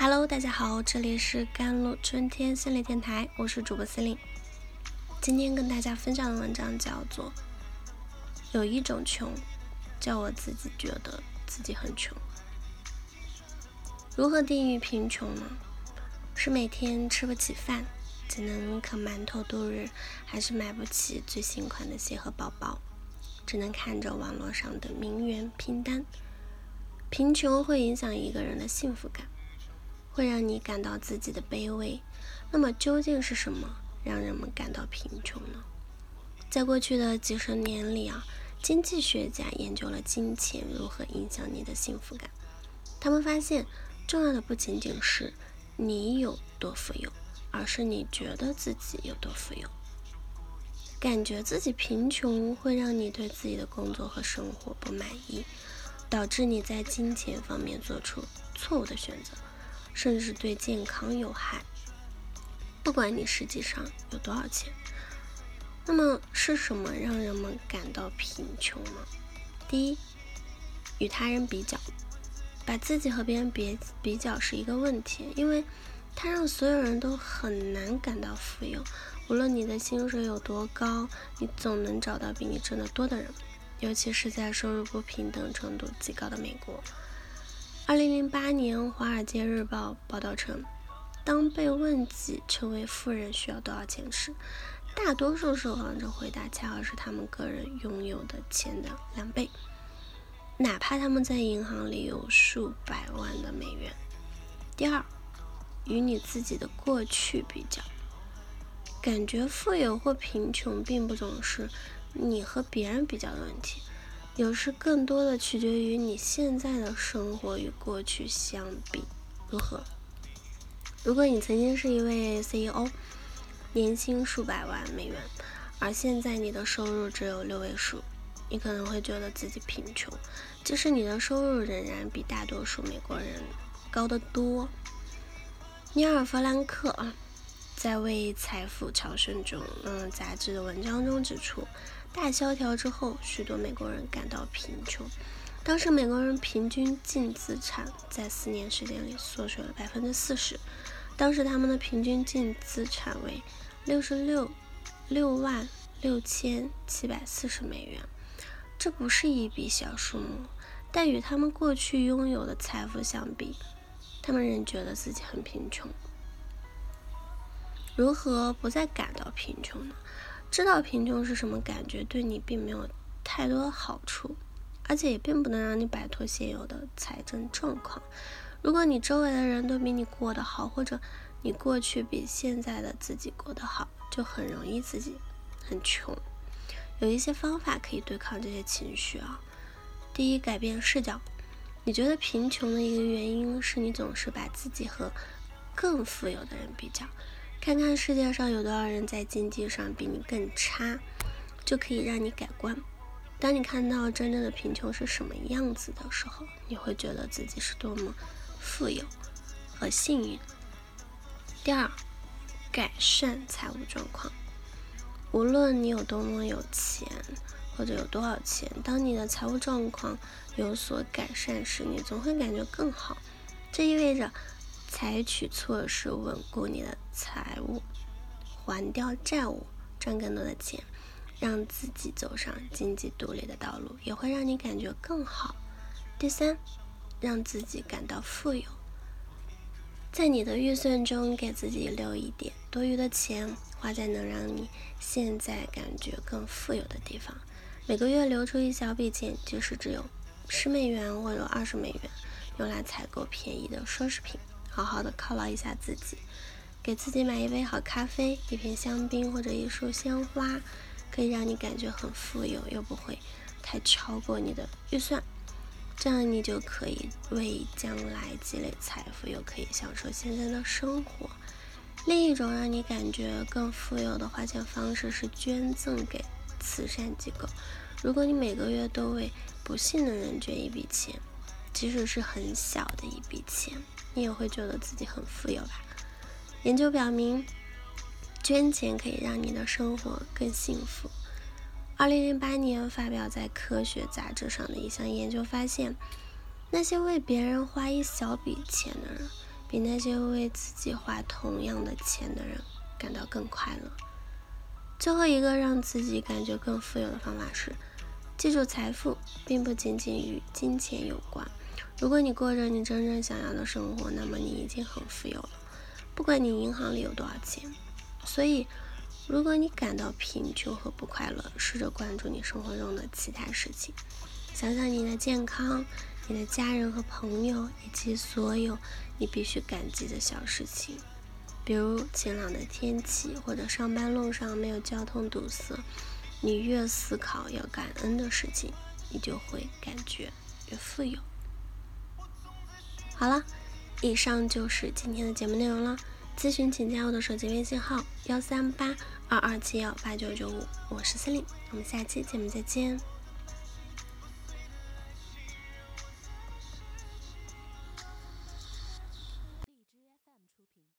Hello，大家好，这里是甘露春天心理电台，我是主播司令。今天跟大家分享的文章叫做《有一种穷，叫我自己觉得自己很穷》。如何定义贫穷呢？是每天吃不起饭，只能啃馒头度日，还是买不起最新款的鞋和包包，只能看着网络上的名媛拼单？贫穷会影响一个人的幸福感。会让你感到自己的卑微。那么究竟是什么让人们感到贫穷呢？在过去的几十年里啊，经济学家研究了金钱如何影响你的幸福感。他们发现，重要的不仅仅是你有多富有，而是你觉得自己有多富有。感觉自己贫穷会让你对自己的工作和生活不满意，导致你在金钱方面做出错误的选择。甚至对健康有害。不管你实际上有多少钱，那么是什么让人们感到贫穷呢？第一，与他人比较，把自己和别人比比较是一个问题，因为它让所有人都很难感到富有。无论你的薪水有多高，你总能找到比你挣得多的人，尤其是在收入不平等程度极高的美国。二零零八年，《华尔街日报》报道称，当被问及成为富人需要多少钱时，大多数受访者回答恰好是他们个人拥有的钱的两倍，哪怕他们在银行里有数百万的美元。第二，与你自己的过去比较，感觉富有或贫穷并不总是你和别人比较的问题。有时更多的取决于你现在的生活与过去相比如何。如果你曾经是一位 CEO，年薪数百万美元，而现在你的收入只有六位数，你可能会觉得自己贫穷，即使你的收入仍然比大多数美国人高得多。尼尔·弗兰克啊，在《为财富朝圣》中，嗯，杂志的文章中指出。大萧条之后，许多美国人感到贫穷。当时美国人平均净资产在四年时间里缩水了百分之四十。当时他们的平均净资产为六十六六万六千七百四十美元，这不是一笔小数目，但与他们过去拥有的财富相比，他们仍觉得自己很贫穷。如何不再感到贫穷呢？知道贫穷是什么感觉，对你并没有太多好处，而且也并不能让你摆脱现有的财政状况。如果你周围的人都比你过得好，或者你过去比现在的自己过得好，就很容易自己很穷。有一些方法可以对抗这些情绪啊。第一，改变视角。你觉得贫穷的一个原因是你总是把自己和更富有的人比较。看看世界上有多少人在经济上比你更差，就可以让你改观。当你看到真正的贫穷是什么样子的时候，你会觉得自己是多么富有和幸运。第二，改善财务状况。无论你有多么有钱，或者有多少钱，当你的财务状况有所改善时，你总会感觉更好。这意味着。采取措施稳固你的财务，还掉债务，赚更多的钱，让自己走上经济独立的道路，也会让你感觉更好。第三，让自己感到富有，在你的预算中给自己留一点多余的钱，花在能让你现在感觉更富有的地方。每个月留出一小笔钱，即使只有十美元或者二十美元，用来采购便宜的奢侈品。好好的犒劳一下自己，给自己买一杯好咖啡、一瓶香槟或者一束鲜花，可以让你感觉很富有，又不会太超过你的预算。这样你就可以为将来积累财富，又可以享受现在的生活。另一种让你感觉更富有的花钱方式是捐赠给慈善机构。如果你每个月都为不幸的人捐一笔钱，即使是很小的一笔钱。你也会觉得自己很富有吧？研究表明，捐钱可以让你的生活更幸福。二零零八年发表在《科学》杂志上的一项研究发现，那些为别人花一小笔钱的人，比那些为自己花同样的钱的人感到更快乐。最后一个让自己感觉更富有的方法是，记住财富并不仅仅与金钱有关。如果你过着你真正想要的生活，那么你已经很富有了，不管你银行里有多少钱。所以，如果你感到贫穷和不快乐，试着关注你生活中的其他事情，想想你的健康。你的家人和朋友，以及所有你必须感激的小事情，比如晴朗的天气，或者上班路上没有交通堵塞。你越思考要感恩的事情，你就会感觉越富有。好了，以上就是今天的节目内容了。咨询请加我的手机微信号：幺三八二二七幺八九九五，我是司令，我们下期节目再见。